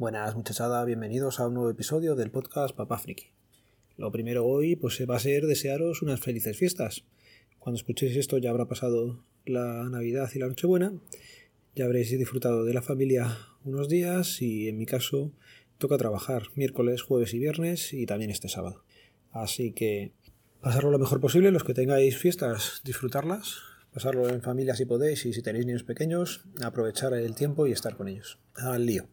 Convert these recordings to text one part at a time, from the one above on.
Buenas muchachada, bienvenidos a un nuevo episodio del podcast Papá Friki. Lo primero hoy pues va a ser desearos unas felices fiestas. Cuando escuchéis esto ya habrá pasado la Navidad y la Nochebuena, ya habréis disfrutado de la familia unos días y en mi caso toca trabajar miércoles, jueves y viernes y también este sábado. Así que pasarlo lo mejor posible, los que tengáis fiestas, disfrutarlas, pasarlo en familia si podéis y si tenéis niños pequeños, aprovechar el tiempo y estar con ellos. Al lío.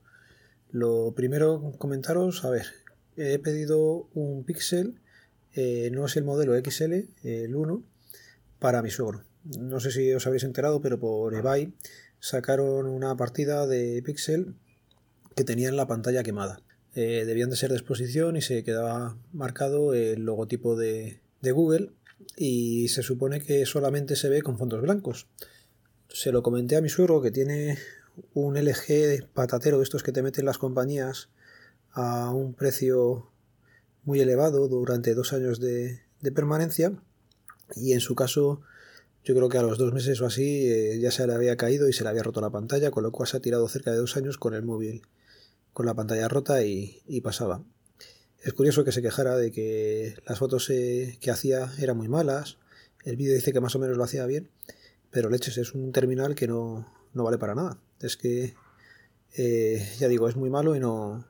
Lo primero, comentaros, a ver, he pedido un Pixel, eh, no es el modelo XL, el 1, para mi suegro. No sé si os habréis enterado, pero por eBay sacaron una partida de Pixel que tenían la pantalla quemada. Eh, debían de ser de exposición y se quedaba marcado el logotipo de, de Google y se supone que solamente se ve con fondos blancos. Se lo comenté a mi suegro que tiene un LG patatero de estos que te meten las compañías a un precio muy elevado durante dos años de, permanencia. Y en su caso yo creo que a los dos meses o así eh, ya se le había caído y se le había roto la pantalla con lo cual se ha tirado cerca de dos años con el móvil con la pantalla rota y, pasaba. Es curioso que se quejara de que las fotos eh, que hacía eran muy malas el vídeo dice que más o menos lo hacía bien pero leches es un terminal que no, no vale para nada es que, eh, ya digo, es muy malo y no,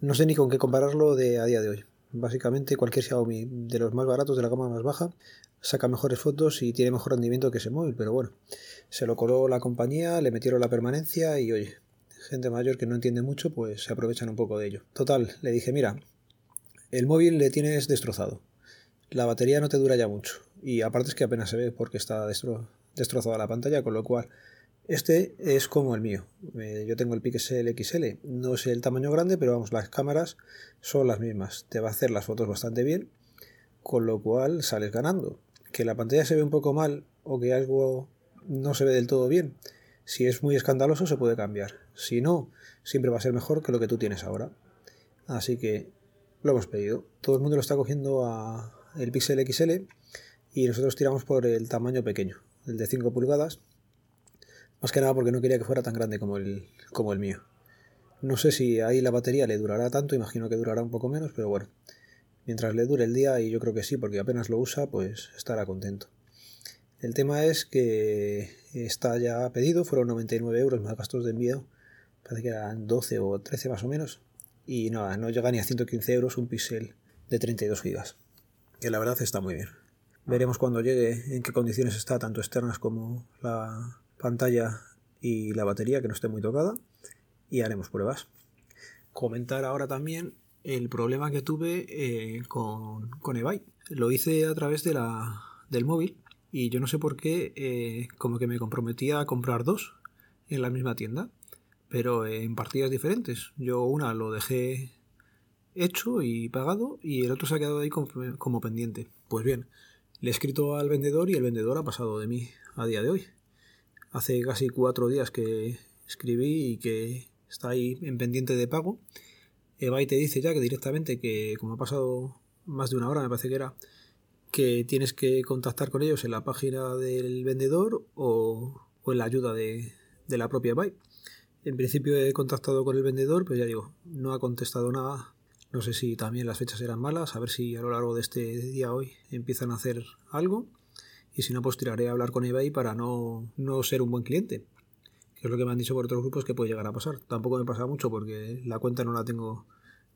no sé ni con qué compararlo de a día de hoy. Básicamente cualquier Xiaomi de los más baratos, de la gama más baja, saca mejores fotos y tiene mejor rendimiento que ese móvil, pero bueno, se lo coló la compañía, le metieron la permanencia y oye, gente mayor que no entiende mucho, pues se aprovechan un poco de ello. Total, le dije, mira, el móvil le tienes destrozado, la batería no te dura ya mucho y aparte es que apenas se ve porque está destrozada la pantalla, con lo cual este es como el mío. Eh, yo tengo el Pixel XL. No es el tamaño grande, pero vamos, las cámaras son las mismas. Te va a hacer las fotos bastante bien, con lo cual sales ganando. Que la pantalla se ve un poco mal o que algo no se ve del todo bien. Si es muy escandaloso se puede cambiar. Si no, siempre va a ser mejor que lo que tú tienes ahora. Así que lo hemos pedido. Todo el mundo lo está cogiendo a el Pixel XL y nosotros tiramos por el tamaño pequeño, el de 5 pulgadas más que nada porque no quería que fuera tan grande como el, como el mío. No sé si ahí la batería le durará tanto, imagino que durará un poco menos, pero bueno. Mientras le dure el día, y yo creo que sí, porque apenas lo usa, pues estará contento. El tema es que está ya pedido, fueron 99 euros más gastos de envío, parece que eran 12 o 13 más o menos, y nada, no llega ni a 115 euros un pixel de 32 gigas, que la verdad está muy bien. Veremos cuando llegue en qué condiciones está, tanto externas como la, pantalla y la batería que no esté muy tocada y haremos pruebas. Comentar ahora también el problema que tuve eh, con, con eBay. Lo hice a través de la, del móvil y yo no sé por qué eh, como que me comprometía a comprar dos en la misma tienda, pero en partidas diferentes. Yo una lo dejé hecho y pagado y el otro se ha quedado ahí como, como pendiente. Pues bien, le he escrito al vendedor y el vendedor ha pasado de mí a día de hoy hace casi cuatro días que escribí y que está ahí en pendiente de pago. y te dice ya que directamente que como ha pasado más de una hora me parece que era que tienes que contactar con ellos en la página del vendedor o, en la ayuda de, la propia eBay. En principio he contactado con el vendedor, pero ya digo, no ha contestado nada. No sé si también las fechas eran malas, a ver si a lo largo de este día hoy empiezan a hacer algo y si no, pues tiraré a hablar con eBay para no, no ser un buen cliente. Que es lo que me han dicho por otros grupos que puede llegar a pasar. Tampoco me pasa mucho porque la cuenta no la tengo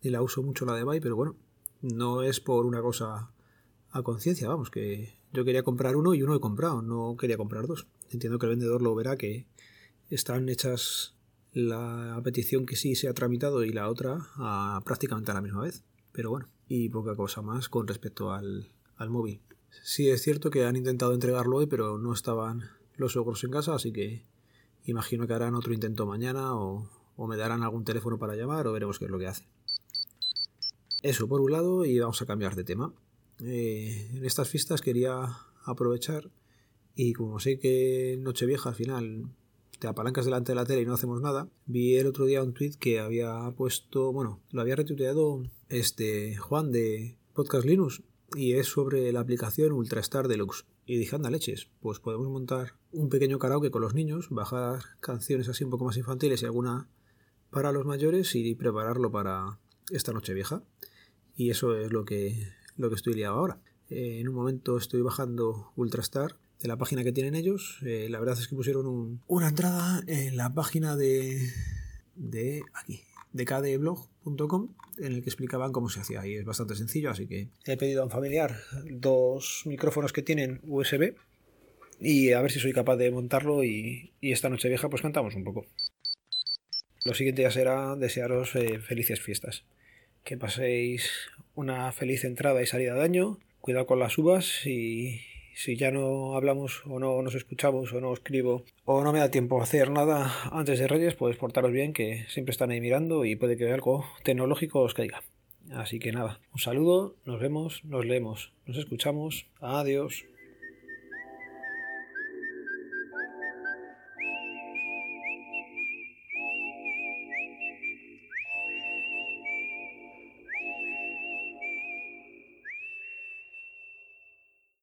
ni la uso mucho la de eBay, pero bueno, no es por una cosa a conciencia, vamos, que yo quería comprar uno y uno he comprado, no quería comprar dos. Entiendo que el vendedor lo verá que están hechas la petición que sí se ha tramitado y la otra prácticamente a la misma vez. Pero bueno, y poca cosa más con respecto al, al móvil. Sí, es cierto que han intentado entregarlo hoy, pero no estaban los ogros en casa, así que imagino que harán otro intento mañana o, me darán algún teléfono para llamar o veremos qué es lo que hacen. Eso por un lado y vamos a cambiar de tema. Eh, en estas fiestas quería aprovechar y como sé que Nochevieja al final te apalancas delante de la tele y no hacemos nada, vi el otro día un tweet que había puesto, bueno, lo había retuiteado este Juan de Podcast Linux y es sobre la aplicación Ultrastar Deluxe. Y dije, anda leches, pues podemos montar un pequeño karaoke con los niños, bajar canciones así un poco más infantiles y alguna para los mayores y prepararlo para esta noche vieja. Y eso es lo que, lo que estoy liado ahora. Eh, en un momento estoy bajando Ultrastar de la página que tienen ellos. Eh, la verdad es que pusieron una entrada en la página de, de aquí, de kdblog.com en el que explicaban cómo se hacía y es bastante sencillo, así que he pedido a un familiar dos micrófonos que tienen USB y a ver si soy capaz de montarlo y, esta noche vieja pues cantamos un poco. Lo siguiente ya será desearos eh, felices fiestas. Que paséis una feliz entrada y salida de año. Cuidado con las uvas y si ya no hablamos o no nos escuchamos o no escribo o no me da tiempo a hacer nada antes de Reyes, pues portaros bien que siempre están ahí mirando y puede que algo tecnológico os caiga. Así que nada, un saludo, nos vemos, nos leemos, nos escuchamos. Adiós.